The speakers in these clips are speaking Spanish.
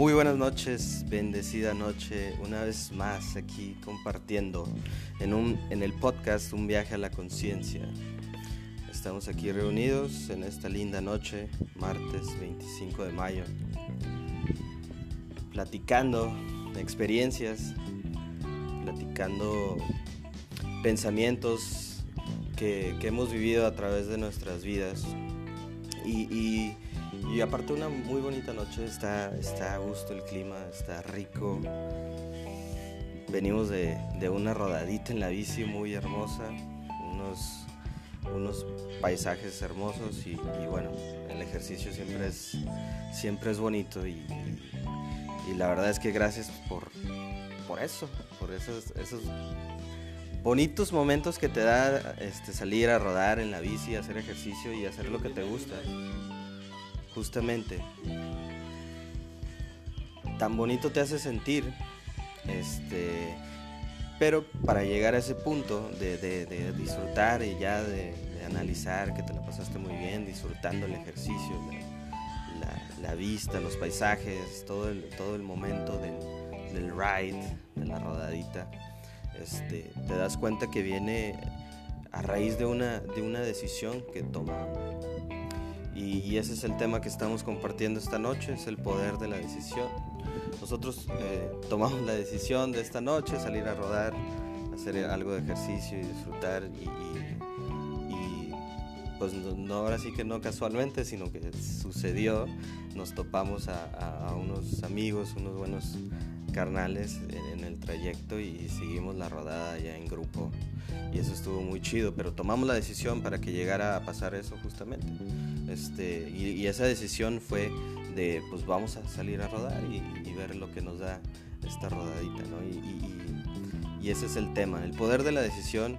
Muy buenas noches, bendecida noche, una vez más aquí compartiendo en, un, en el podcast Un viaje a la conciencia. Estamos aquí reunidos en esta linda noche, martes 25 de mayo, platicando experiencias, platicando pensamientos que, hemos vivido a través de nuestras vidas. y y aparte una muy bonita noche, está, está a gusto el clima, está rico. Venimos de, una rodadita en la bici muy hermosa, unos, unos paisajes hermosos y, bueno, el ejercicio siempre es, siempre es bonito y, la verdad es que gracias por, por eso, por esos, esos bonitos momentos que te da este, salir a rodar en la bici, hacer ejercicio y hacer lo que te gusta justamente tan bonito te hace sentir, este, pero para llegar a ese punto de, disfrutar y ya de, analizar que te la pasaste muy bien, disfrutando el ejercicio, la, vista, los paisajes, todo el, todo el momento del, del ride, de la rodadita, este, te das cuenta que viene a raíz de una, de una decisión que toma y, ese es el tema que estamos compartiendo esta noche, es el poder de la decisión. Nosotros eh, tomamos la decisión de esta noche, salir a rodar, hacer algo de ejercicio y disfrutar y, pues no, ahora sí que no casualmente, sino que sucedió, nos topamos a, unos amigos, unos buenos carnales en, el trayecto y seguimos la rodada ya en grupo y eso estuvo muy chido, pero tomamos la decisión para que llegara a pasar eso justamente. Este, y, esa decisión fue de, pues vamos a salir a rodar y, ver lo que nos da esta rodadita, ¿no? Y, ese es el tema. El poder de la decisión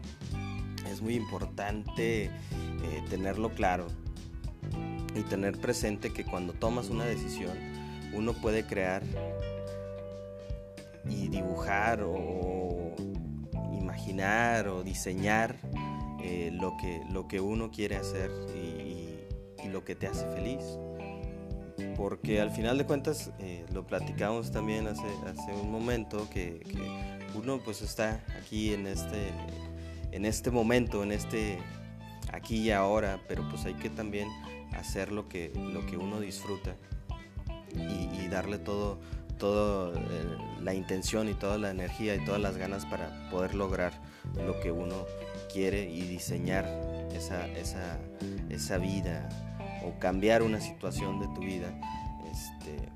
es muy importante eh, tenerlo claro y tener presente que cuando tomas una decisión, uno puede crear y dibujar o imaginar o diseñar eh, lo, que, lo que uno quiere hacer y, lo que te hace feliz. Porque al final de cuentas, eh, lo platicamos también hace, hace un momento, que, uno pues está aquí en este, en este momento, en este aquí y ahora, pero pues hay que también hacer lo que, lo que uno disfruta y, darle todo, todo eh, la intención y toda la energía y todas las ganas para poder lograr lo que uno quiere y diseñar esa, esa, esa vida o cambiar una situación de tu vida, este,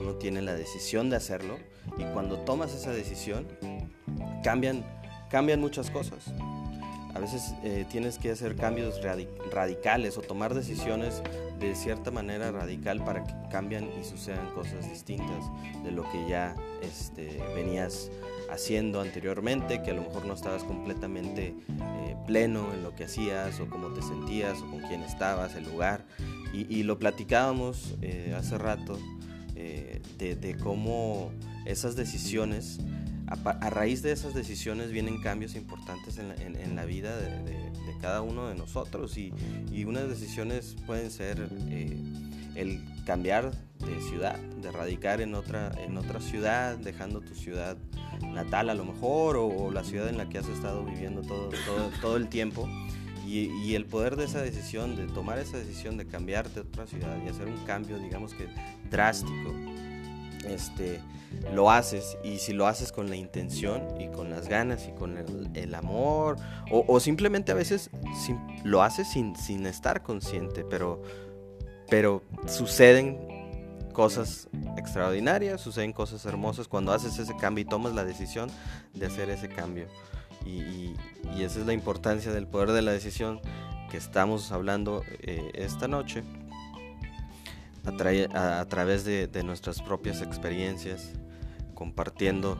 uno tiene la decisión de hacerlo y cuando tomas esa decisión cambian, cambian muchas cosas. A veces eh, tienes que hacer cambios radicales o tomar decisiones de cierta manera radical para que cambien y sucedan cosas distintas de lo que ya este, venías haciendo anteriormente, que a lo mejor no estabas completamente eh, pleno en lo que hacías o cómo te sentías o con quién estabas, el lugar. Y, lo platicábamos eh, hace rato eh, de, cómo esas decisiones, a, raíz de esas decisiones vienen cambios importantes en la, vida de, cada uno de nosotros y, y unas decisiones pueden ser el cambiar de ciudad, de radicar en otra, en otra ciudad, dejando tu ciudad natal a lo mejor, o, la ciudad en la que has estado viviendo todo, todo, el tiempo. Y, el poder de esa decisión, de tomar esa decisión de cambiarte a otra ciudad y hacer un cambio, digamos que drástico, este, lo haces y si lo haces con la intención y con las ganas y con el, amor o, simplemente a veces lo haces sin, sin estar consciente, pero pero suceden cosas extraordinarias, suceden cosas hermosas cuando haces ese cambio y tomas la decisión de hacer ese cambio. Y, esa es la importancia del poder de la decisión que estamos hablando eh, esta noche a, través de, nuestras propias experiencias, compartiendo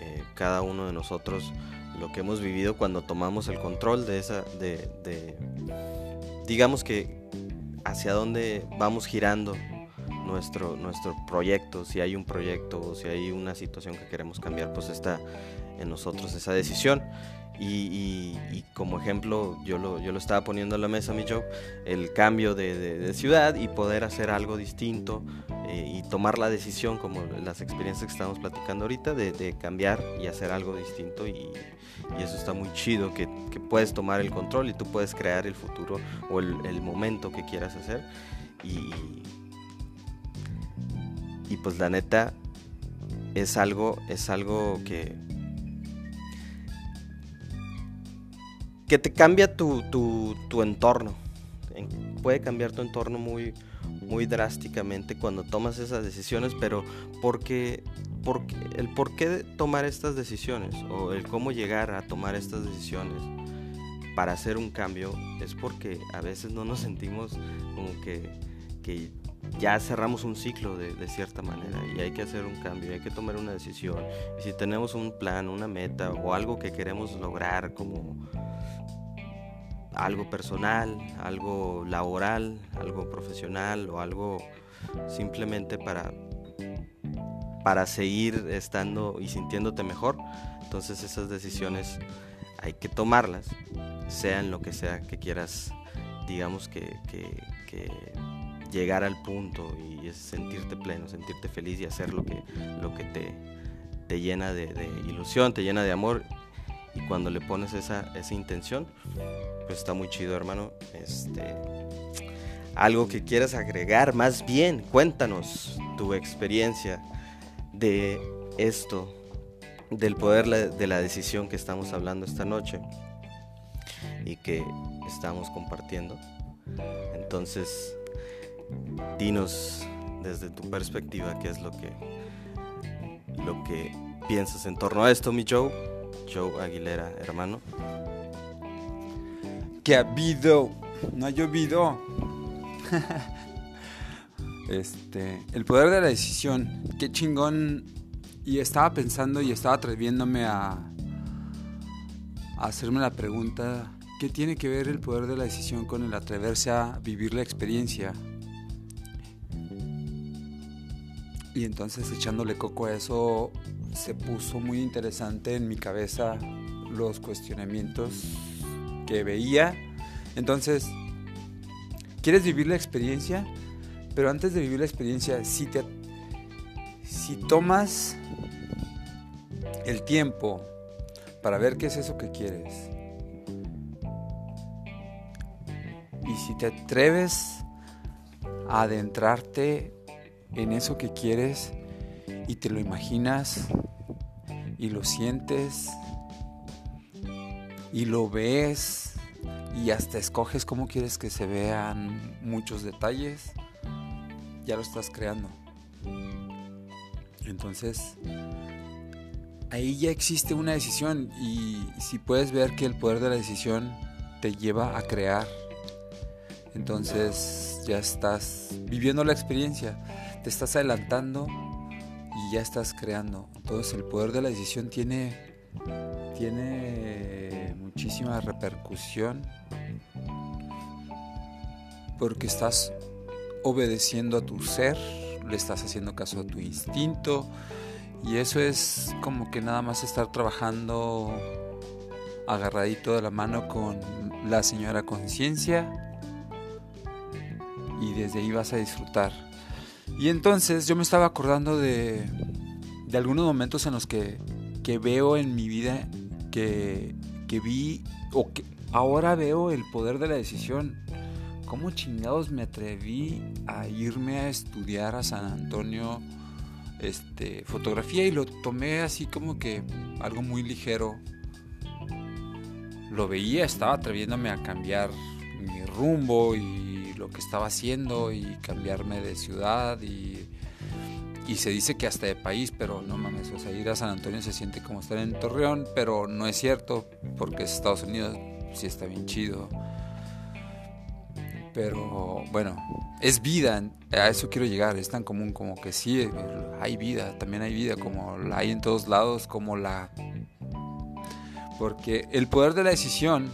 eh, cada uno de nosotros lo que hemos vivido cuando tomamos el control de esa, de digamos que hacia dónde vamos girando nuestro, nuestro proyecto, si hay un proyecto o si hay una situación que queremos cambiar, pues está en nosotros esa decisión. Y, como ejemplo, yo lo, yo lo estaba poniendo en la mesa, mi job, el cambio de, ciudad y poder hacer algo distinto eh, y tomar la decisión, como las experiencias que estamos platicando ahorita, de, cambiar y hacer algo distinto. Y, eso está muy chido, que, puedes tomar el control y tú puedes crear el futuro o el, momento que quieras hacer. Y, y pues la neta es algo, es algo que, que te cambia tu, tu entorno. Puede cambiar tu entorno muy, muy drásticamente cuando tomas esas decisiones, pero porque, el por qué tomar estas decisiones o el cómo llegar a tomar estas decisiones para hacer un cambio es porque a veces no nos sentimos como que, que ya cerramos un ciclo de, de, cierta manera y hay que hacer un cambio, hay que tomar una decisión. Si tenemos un plan, una meta o algo que queremos lograr como algo personal, algo laboral, algo profesional o algo simplemente para, para seguir estando y sintiéndote mejor. Entonces esas decisiones hay que tomarlas, sean lo que sea que quieras, digamos que, llegar al punto y es sentirte pleno, sentirte feliz y hacer lo que, lo que te, te llena de, de ilusión, te llena de amor y cuando le pones esa, esa intención, pues está muy chido, hermano. Este, algo que quieras agregar, más bien, cuéntanos tu experiencia de esto, del poder de la decisión que estamos hablando esta noche y que estamos compartiendo. Entonces, dinos desde tu perspectiva qué es lo que lo que piensas en torno a esto, mi Joe, Joe Aguilera, hermano que ha habido, no ha llovido. este, el poder de la decisión, qué chingón. Y estaba pensando y estaba atreviéndome a, a hacerme la pregunta, ¿qué tiene que ver el poder de la decisión con el atreverse a vivir la experiencia? Y entonces echándole coco a eso, se puso muy interesante en mi cabeza los cuestionamientos que veía. Entonces, ¿quieres vivir la experiencia? Pero antes de vivir la experiencia, si, te, si tomas el tiempo para ver qué es eso que quieres, y si te atreves a adentrarte en eso que quieres y te lo imaginas y lo sientes y lo ves y hasta escoges cómo quieres que se vean muchos detalles, ya lo estás creando. Entonces, ahí ya existe una decisión y si puedes ver que el poder de la decisión te lleva a crear, entonces ya estás viviendo la experiencia, te estás adelantando y ya estás creando. Entonces el poder de la decisión tiene tiene muchísima repercusión porque estás obedeciendo a tu ser, le estás haciendo caso a tu instinto y eso es como que nada más estar trabajando agarradito de la mano con la señora conciencia y desde ahí vas a disfrutar. Y entonces yo me estaba acordando de, de algunos momentos en los que, que veo en mi vida que, vi o que ahora veo el poder de la decisión. ¿Cómo chingados me atreví a irme a estudiar a San Antonio este, fotografía y lo tomé así como que algo muy ligero? Lo veía, estaba atreviéndome a cambiar mi rumbo y lo que estaba haciendo y cambiarme de ciudad y y se dice que hasta de país, pero no mames, o sea, ir a San Antonio se siente como estar en Torreón, pero no es cierto, porque es Estados Unidos, sí está bien chido. Pero bueno, es vida, a eso quiero llegar, es tan común como que sí, hay vida, también hay vida, como la hay en todos lados, como la... Porque el poder de la decisión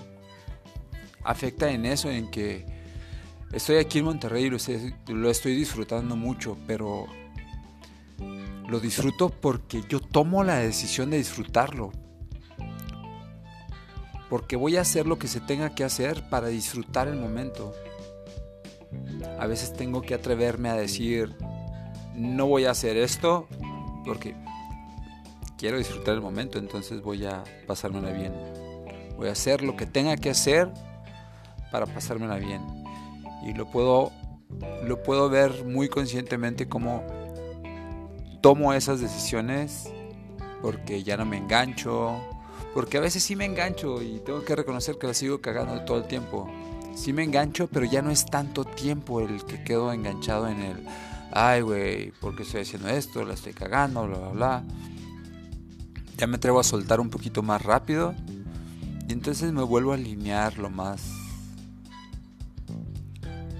afecta en eso, en que estoy aquí en Monterrey y lo lo estoy disfrutando mucho, pero lo disfruto porque yo tomo la decisión de disfrutarlo. Porque voy a hacer lo que se tenga que hacer para disfrutar el momento. A veces tengo que atreverme a decir, no voy a hacer esto porque quiero disfrutar el momento, entonces voy a pasármela bien. Voy a hacer lo que tenga que hacer para pasármela bien. Y lo puedo, lo puedo ver muy conscientemente como tomo esas decisiones porque ya no me engancho, porque a veces sí me engancho y tengo que reconocer que la sigo cagando todo el tiempo. Sí me engancho, pero ya no es tanto tiempo el que quedo enganchado en el, ay güey, ¿por qué estoy haciendo esto? La estoy cagando, bla, bla, bla. Ya me atrevo a soltar un poquito más rápido y entonces me vuelvo a alinear lo más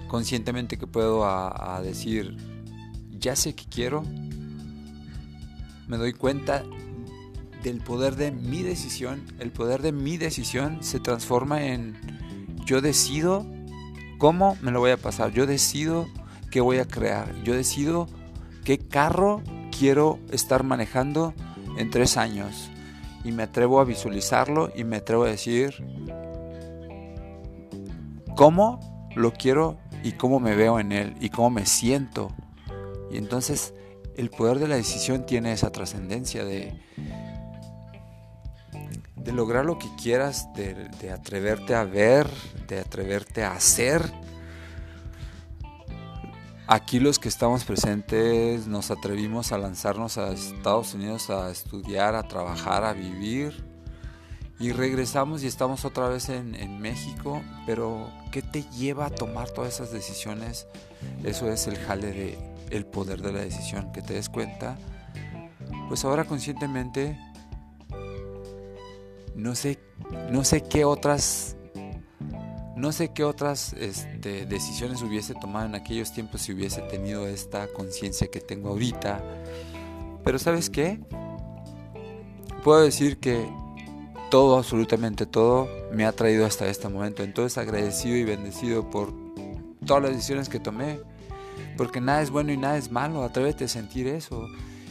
conscientemente que puedo a, a decir, ya sé que quiero, me doy cuenta del poder de mi decisión. El poder de mi decisión se transforma en yo decido cómo me lo voy a pasar. Yo decido qué voy a crear. Yo decido qué carro quiero estar manejando en tres años. Y me atrevo a visualizarlo y me atrevo a decir cómo lo quiero y cómo me veo en él y cómo me siento. Y entonces el poder de la decisión tiene esa trascendencia de, de lograr lo que quieras, de, atreverte a ver, de atreverte a hacer. Aquí los que estamos presentes nos atrevimos a lanzarnos a Estados Unidos a estudiar, a trabajar, a vivir. Y regresamos y estamos otra vez en, México. Pero ¿qué te lleva a tomar todas esas decisiones? Eso es el jale de el poder de la decisión, que te des cuenta. Pues ahora conscientemente no sé, no sé qué otras no sé qué otras este, decisiones hubiese tomado en aquellos tiempos si hubiese tenido esta conciencia que tengo ahorita. Pero ¿sabes qué? Puedo decir que todo, absolutamente todo, me ha traído hasta este momento. Entonces agradecido y bendecido por todas las decisiones que tomé. Porque nada es bueno y nada es malo. Atrévete a sentir eso.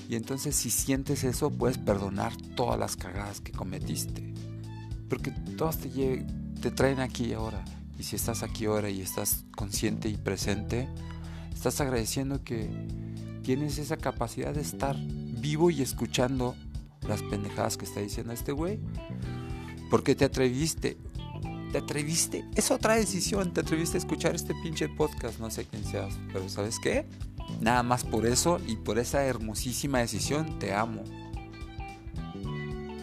Y entonces si sientes eso, puedes perdonar todas las cagadas que cometiste. Porque todas te, te traen aquí ahora. Y si estás aquí ahora y estás consciente y presente, estás agradeciendo que tienes esa capacidad de estar vivo y escuchando las pendejadas que está diciendo este güey. Porque te atreviste. Te atreviste. Es otra decisión. Te atreviste a escuchar este pinche podcast. No sé quién seas. Pero ¿sabes qué? Nada más por eso y por esa hermosísima decisión te amo.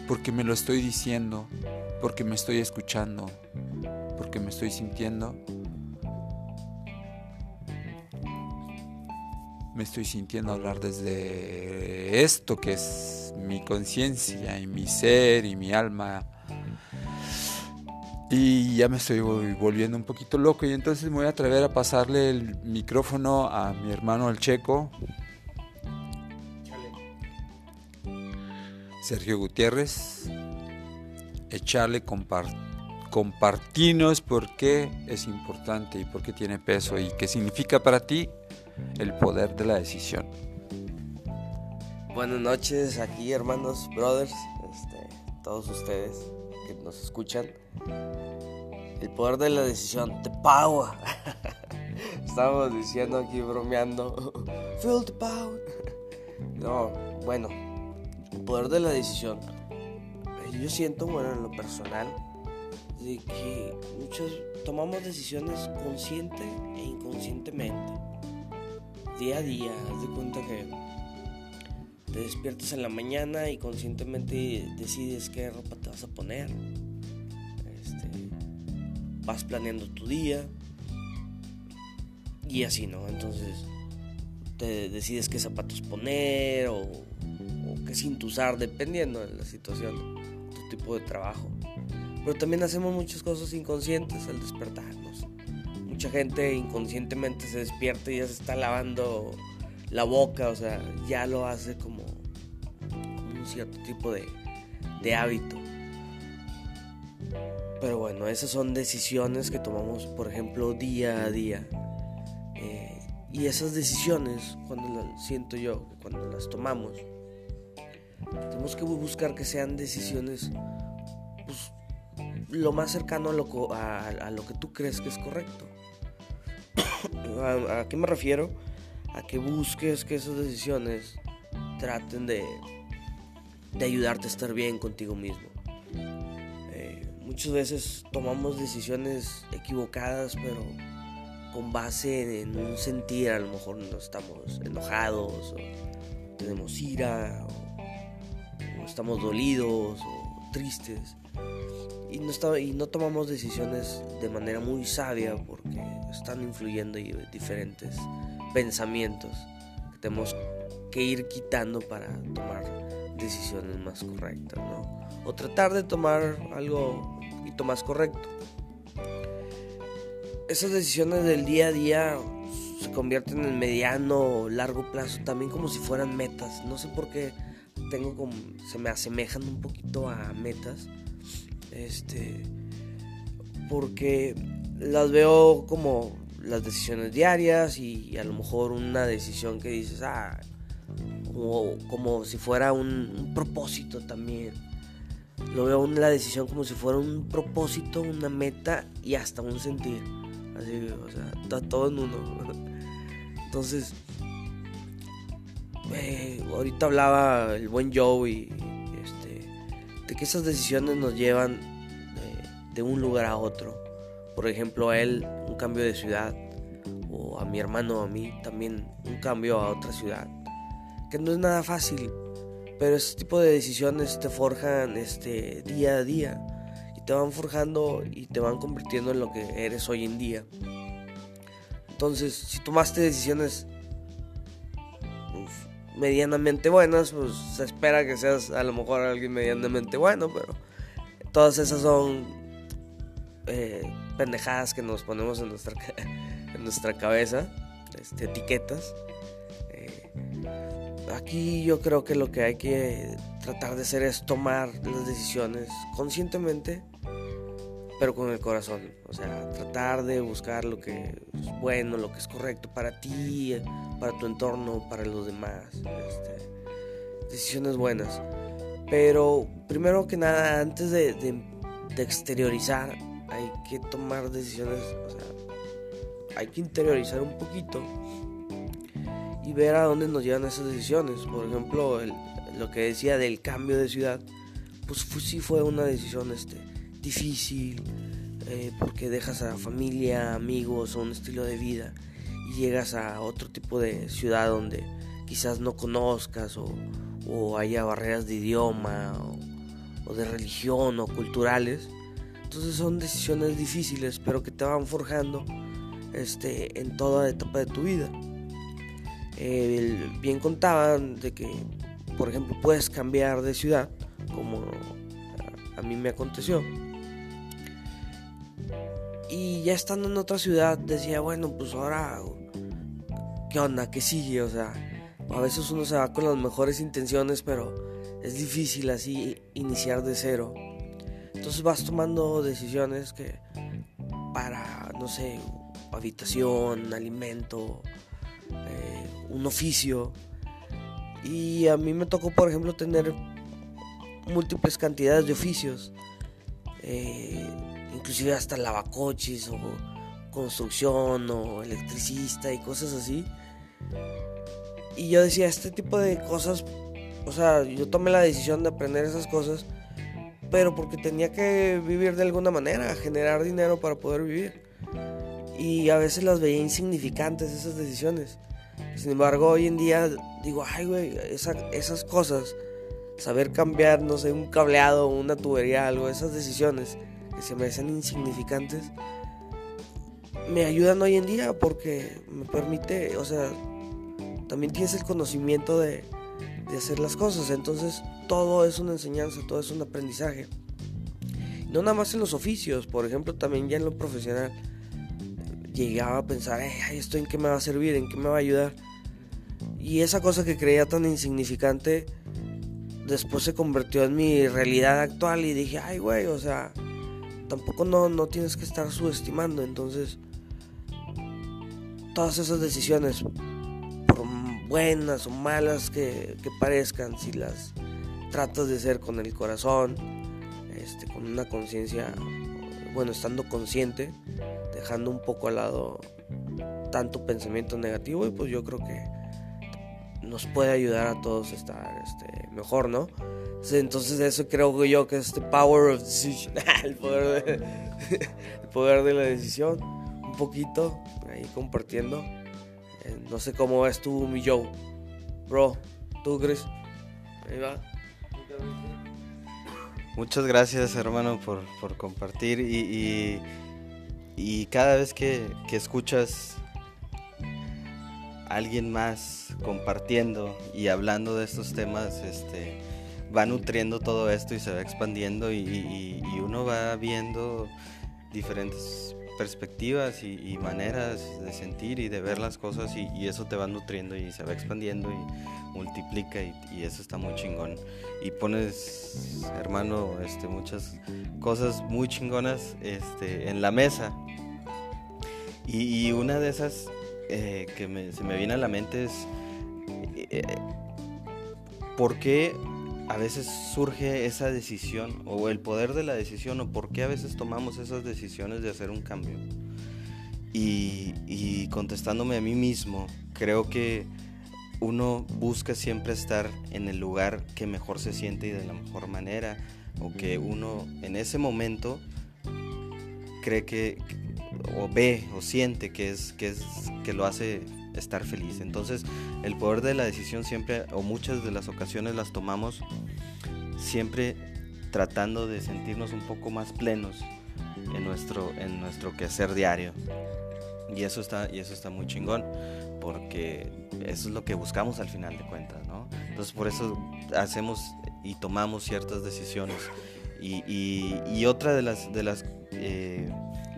Porque me lo estoy diciendo, porque me estoy escuchando, porque me estoy sintiendo. Me estoy sintiendo hablar desde esto que es mi conciencia y mi ser y mi alma y ya me estoy volviendo un poquito loco y entonces me voy a atrever a pasarle el micrófono a mi hermano el checo. Sergio Gutiérrez. Echarle compartinos por qué es importante y por qué tiene peso y qué significa para ti el poder de la decisión. Buenas noches aquí hermanos, brothers, este, todos ustedes que nos escuchan. El poder de la decisión, the power. Estamos diciendo aquí bromeando. Feel the power. No, bueno, el poder de la decisión. Yo siento, bueno, en lo personal, de que muchos tomamos decisiones consciente e inconscientemente. Día a día, haz de cuenta que te despiertas en la mañana y conscientemente decides qué ropa te vas a poner. Vas planeando tu día y así, ¿no? Entonces te decides qué zapatos poner o, qué cinto usar dependiendo de la situación, tu tipo de trabajo. Pero también hacemos muchas cosas inconscientes al despertarnos. Mucha gente inconscientemente se despierta y ya se está lavando la boca, o sea, ya lo hace como, un cierto tipo de hábito. Pero bueno, esas son decisiones que tomamos, por ejemplo, día a día. Eh, y esas decisiones, cuando las siento yo, cuando las tomamos, tenemos que buscar que sean decisiones pues, lo más cercano a lo, a, a lo que tú crees que es correcto. ¿A, ¿A qué me refiero? a que busques que esas decisiones traten de, de ayudarte a estar bien contigo mismo. Muchas veces tomamos decisiones equivocadas, pero con base en un sentir, a lo mejor no estamos enojados, o tenemos ira, o, estamos dolidos, o tristes. Y no, y no tomamos decisiones de manera muy sabia porque están influyendo diferentes pensamientos que tenemos que ir quitando para tomar decisiones más correctas, ¿no? O tratar de tomar algo un poquito más correcto. Esas decisiones del día a día se convierten en mediano o largo plazo, también como si fueran metas. No sé por qué tengo como, se me asemejan un poquito a metas. Este, porque las veo como las decisiones diarias y, a lo mejor una decisión que dices, ah, como, como si fuera un, propósito también. Lo veo la decisión como si fuera un propósito, una meta y hasta un sentir. Así, o sea, todo en uno. Entonces, eh, ahorita hablaba el buen Joe y, este, de que esas decisiones nos llevan eh, de un lugar a otro por ejemplo, a él un cambio de ciudad o a mi hermano a mí también un cambio a otra ciudad. Que no es nada fácil, pero ese tipo de decisiones te forjan este día a día y te van forjando y te van convirtiendo en lo que eres hoy en día. Entonces, si tomaste decisiones pues, medianamente buenas, pues se espera que seas a lo mejor alguien medianamente bueno, pero todas esas son eh, pendejadas que nos ponemos en nuestra, en nuestra cabeza, este, etiquetas. Aquí yo creo que lo que hay que tratar de hacer es tomar las decisiones conscientemente, pero con el corazón. O sea, tratar de buscar lo que es bueno, lo que es correcto para ti, para tu entorno, para los demás. Este, decisiones buenas. Pero primero que nada, antes de, de, de exteriorizar, hay que tomar decisiones, o sea, hay que interiorizar un poquito y ver a dónde nos llevan esas decisiones. Por ejemplo, lo que decía del cambio de ciudad, pues sí fue una decisión este, difícil, eh, porque dejas a familia, amigos o un estilo de vida y llegas a otro tipo de ciudad donde quizás no conozcas o, haya barreras de idioma o de religión o culturales entonces son decisiones difíciles, pero que te van forjando este, en toda etapa de tu vida. Bien contaban de que, por ejemplo, puedes cambiar de ciudad, como a, mí me aconteció. Y ya estando en otra ciudad, decía, bueno, pues ahora, ¿qué onda? ¿Qué sigue? O sea, a veces uno se va con las mejores intenciones, pero es difícil así iniciar de cero. Entonces vas tomando decisiones que para, no sé, habitación, alimento, eh, un oficio. Y a mí me tocó, por ejemplo, tener múltiples cantidades de oficios. Eh, inclusive hasta lavacoches o construcción o electricista y cosas así. Y yo decía, este tipo de cosas, o sea, yo tomé la decisión de aprender esas cosas pero porque tenía que vivir de alguna manera, generar dinero para poder vivir. Y a veces las veía insignificantes esas decisiones. Sin embargo, hoy en día digo, ay, güey, esas cosas, saber cambiar, no sé, un cableado, una tubería, algo, esas decisiones que se me hacen insignificantes, me ayudan hoy en día porque me permite, o sea, también tienes el conocimiento de, de hacer las cosas. Entonces todo es una enseñanza, todo es un aprendizaje. No nada más en los oficios, por ejemplo, también ya en lo profesional. Llegaba a pensar, ¿esto en qué me va a servir? ¿En qué me va a ayudar? Y esa cosa que creía tan insignificante, después se convirtió en mi realidad actual y dije, ay, güey, o sea, tampoco no, no tienes que estar subestimando. Entonces, todas esas decisiones buenas o malas que, parezcan, si las tratas de hacer con el corazón, este, con una conciencia, bueno, estando consciente, dejando un poco al lado tanto pensamiento negativo y pues yo creo que nos puede ayudar a todos a estar este, mejor, ¿no? Entonces eso creo yo que es este power of decision, el poder de, el poder de la decisión, un poquito ahí compartiendo. Eh, no sé cómo ves tú, mi Joe, bro, tú crees, ahí va. Muchas gracias hermano por, por compartir y, y, cada vez que, que escuchas a alguien más compartiendo y hablando de estos temas, este, va nutriendo todo esto y se va expandiendo y, y uno va viendo diferentes perspectivas y, maneras de sentir y de ver las cosas y, eso te va nutriendo y se va expandiendo y multiplica y, eso está muy chingón. Y pones, hermano, este, muchas cosas muy chingonas este, en la mesa. Y, una de esas eh, que se me viene a la mente es, eh, ¿por qué a veces surge esa decisión o el poder de la decisión o por qué a veces tomamos esas decisiones de hacer un cambio. Y, contestándome a mí mismo, creo que uno busca siempre estar en el lugar que mejor se siente y de la mejor manera, o que uno en ese momento cree que, o ve o siente que es, que es, que lo hace estar feliz. Entonces, el poder de la decisión siempre, o muchas de las ocasiones las tomamos siempre tratando de sentirnos un poco más plenos en nuestro, en nuestro quehacer diario. Y eso está, y eso está muy chingón, porque eso es lo que buscamos al final de cuentas, ¿no? Entonces por eso hacemos y tomamos ciertas decisiones. Y, y, otra de las, de las eh,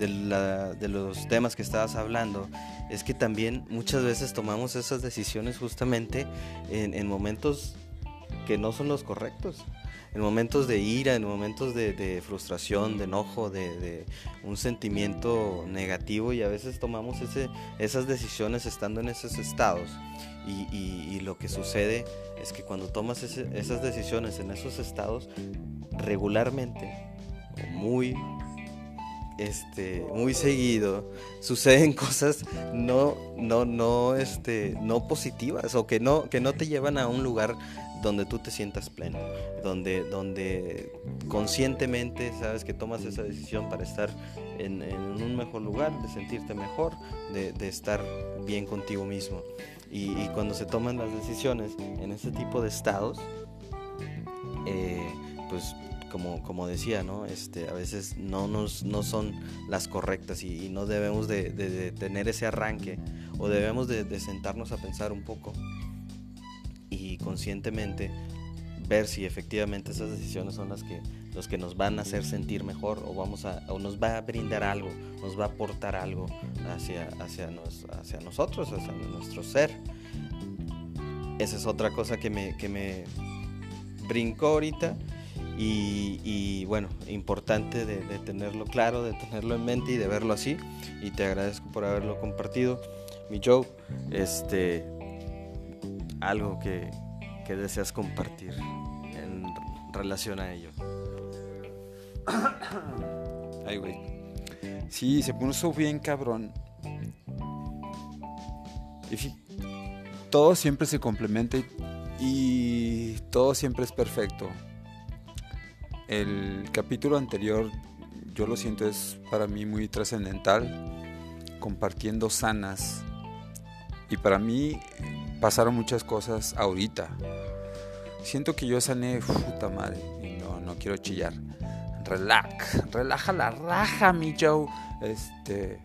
de, los temas que estabas hablando es que también muchas veces tomamos esas decisiones justamente en, en momentos que no son los correctos en momentos de ira, en momentos de, frustración, de enojo, de, un sentimiento negativo y a veces tomamos ese, esas decisiones estando en esos estados. Y, lo que sucede es que cuando tomas esas decisiones en esos estados, regularmente, muy este, muy seguido suceden cosas no, no, no, este, no positivas o que no, que no te llevan a un lugar donde tú te sientas pleno, donde, donde conscientemente sabes que tomas esa decisión para estar en, un mejor lugar, de sentirte mejor, de, estar bien contigo mismo. Y, cuando se toman las decisiones en ese tipo de estados, eh, pues como, como decía, ¿no? Este, a veces no, nos, no son las correctas y, no debemos de, tener ese arranque o debemos de sentarnos a pensar un poco y conscientemente ver si efectivamente esas decisiones son las que los que nos van a hacer sentir mejor o vamos a o nos va a brindar algo, nos va a aportar algo hacia hacia, nos, hacia nosotros, hacia nuestro ser. Esa es otra cosa que me, que me brincó ahorita y, bueno, importante de, tenerlo claro, de tenerlo en mente y de verlo así. Y te agradezco por haberlo compartido, mi Joe. Este, algo que, deseas compartir en relación a ello. Ay, güey. Sí, se puso bien cabrón. Y todo siempre se complementa y, todo siempre es perfecto. El capítulo anterior, yo lo siento, es para mí muy trascendental, compartiendo sanas. Y para mí pasaron muchas cosas ahorita. Siento que yo sané, puta madre, y no, no quiero chillar. Relax, relaja la raja, mi Joe. Este.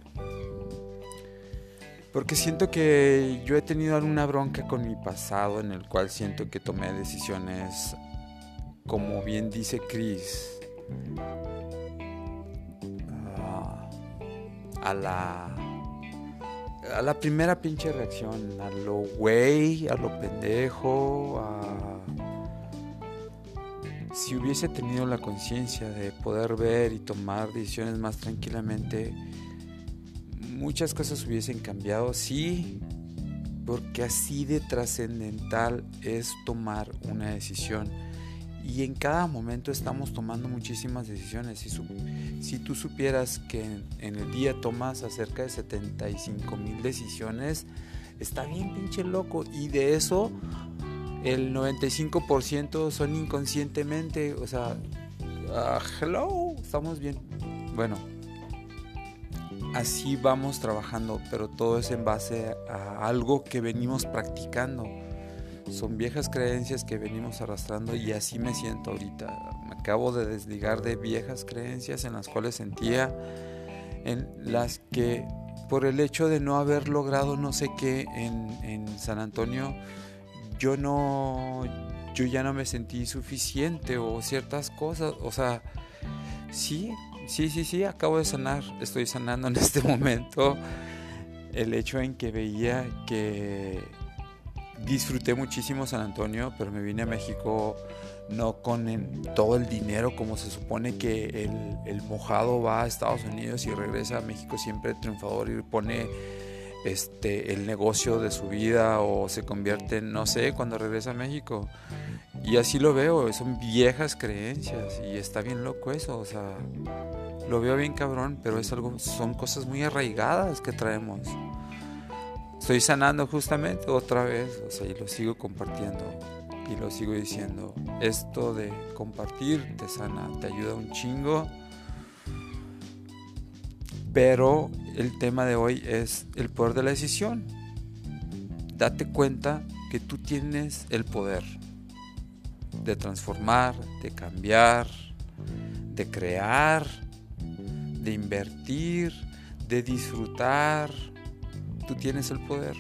Porque siento que yo he tenido alguna bronca con mi pasado en el cual siento que tomé decisiones, como bien dice Chris, ah, a la a la primera pinche reacción, a lo güey, a lo pendejo, a... Si hubiese tenido la conciencia de poder ver y tomar decisiones más tranquilamente, muchas cosas hubiesen cambiado, sí, porque así de trascendental es tomar una decisión. Y en cada momento estamos tomando muchísimas decisiones. Si, si tú supieras que en, el día tomas acerca de 75 mil decisiones, está bien pinche loco. Y de eso, el 95% son inconscientemente. O sea, uh, hello, estamos bien. Bueno, así vamos trabajando, pero todo es en base a algo que venimos practicando son viejas creencias que venimos arrastrando y así me siento ahorita. Me acabo de desligar de viejas creencias en las cuales sentía, en las que por el hecho de no haber logrado no sé qué en, en San Antonio, yo no, yo ya no me sentí suficiente o ciertas cosas, o sea, sí, sí, sí, sí, acabo de sanar, estoy sanando en este momento el hecho en que veía que disfruté muchísimo San Antonio, pero me vine a México no con todo el dinero como se supone que el, mojado va a Estados Unidos y regresa a México siempre triunfador y pone este el negocio de su vida o se convierte en no sé cuando regresa a México. Y así lo veo son viejas creencias y está bien loco eso o sea lo veo bien cabrón pero es algo son cosas muy arraigadas que traemos estoy sanando justamente otra vez, o sea, y lo sigo compartiendo y lo sigo diciendo. Esto de compartir te sana, te ayuda un chingo. Pero el tema de hoy es el poder de la decisión. Date cuenta que tú tienes el poder de transformar, de cambiar, de crear, de invertir, de disfrutar, tú tienes el poder.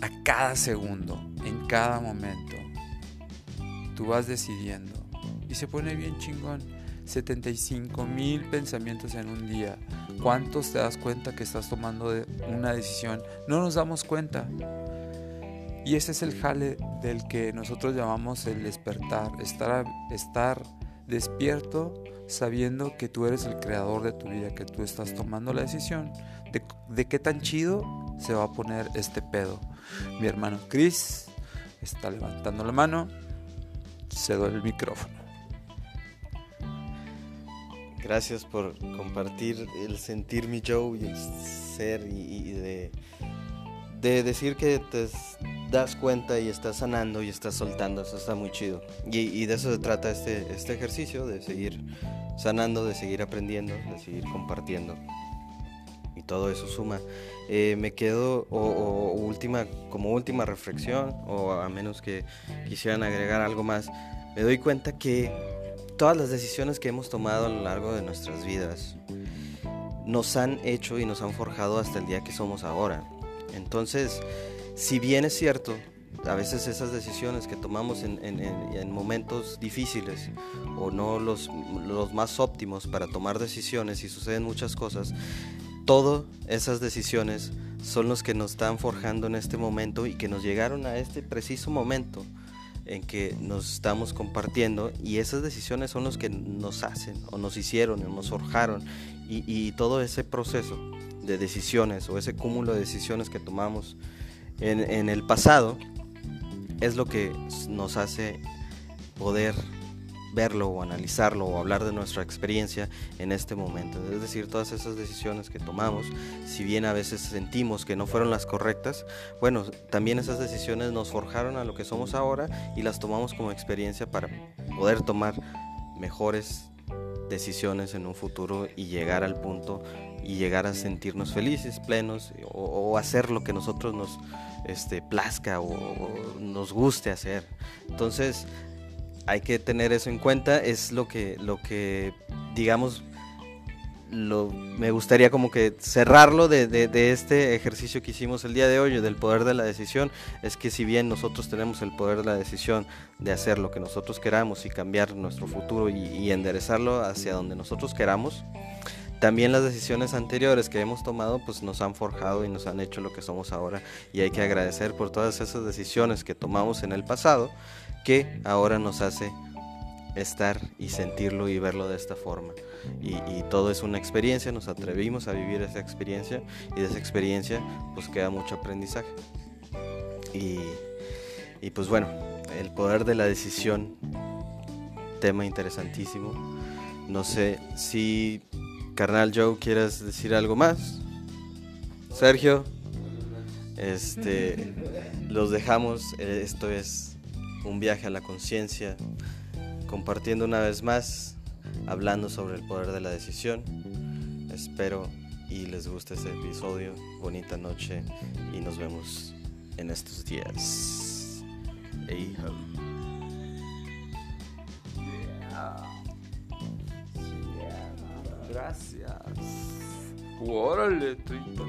A cada segundo, en cada momento, tú vas decidiendo. Y se pone bien chingón. 75 mil pensamientos en un día. ¿Cuántos te das cuenta que estás tomando una decisión? No nos damos cuenta. Y ese es el jale del que nosotros llamamos el despertar, estar, estar despierto sabiendo que tú eres el creador de tu vida, que tú estás tomando la decisión de, qué tan chido se va a poner este pedo. Mi hermano Chris está levantando la mano, cedo el micrófono. Gracias por compartir el sentir mi Joe y el ser y, de, de, decir que te das cuenta y estás sanando y estás soltando, eso está muy chido. Y, de eso se trata este, este ejercicio, de seguir sanando, de seguir aprendiendo, de seguir compartiendo y todo eso suma. Eh, me quedo, última, como última reflexión, o a menos que quisieran agregar algo más, me doy cuenta que todas las decisiones que hemos tomado a lo largo de nuestras vidas nos han hecho y nos han forjado hasta el día que somos ahora. Entonces, si bien es cierto, a veces esas decisiones que tomamos en, en, momentos difíciles o no los, los, más óptimos para tomar decisiones y suceden muchas cosas, todas esas decisiones son los que nos están forjando en este momento y que nos llegaron a este preciso momento en que nos estamos compartiendo y esas decisiones son los que nos hacen o nos hicieron o nos forjaron y, todo ese proceso de decisiones o ese cúmulo de decisiones que tomamos en, en el pasado es lo que nos hace poder verlo o analizarlo o hablar de nuestra experiencia en este momento. Es decir, todas esas decisiones que tomamos, si bien a veces sentimos que no fueron las correctas, bueno, también esas decisiones nos forjaron a lo que somos ahora y las tomamos como experiencia para poder tomar mejores decisiones en un futuro y llegar al punto y llegar a sentirnos felices, plenos o, hacer lo que nosotros nos este, plazca o, nos guste hacer. Entonces, hay que tener eso en cuenta, es lo que, lo que digamos, lo, me gustaría como que cerrarlo de, de, este ejercicio que hicimos el día de hoy, del poder de la decisión, es que si bien nosotros tenemos el poder de la decisión de hacer lo que nosotros queramos y cambiar nuestro futuro y enderezarlo hacia donde nosotros queramos, también las decisiones anteriores que hemos tomado pues nos han forjado y nos han hecho lo que somos ahora y hay que agradecer por todas esas decisiones que tomamos en el pasado que ahora nos hace estar y sentirlo y verlo de esta forma. Y, todo es una experiencia, nos atrevimos a vivir esa experiencia y de esa experiencia pues queda mucho aprendizaje. Y, pues bueno, el poder de la decisión, tema interesantísimo. No sé si Carnal Joe quieres decir algo más. Sergio, este, los dejamos. Eh, Esto es un viaje a la conciencia, compartiendo una vez más, hablando sobre el poder de la decisión. Espero y les guste este episodio. Bonita noche y nos vemos en estos días. Ey, ho. Gracias. Órale, trito.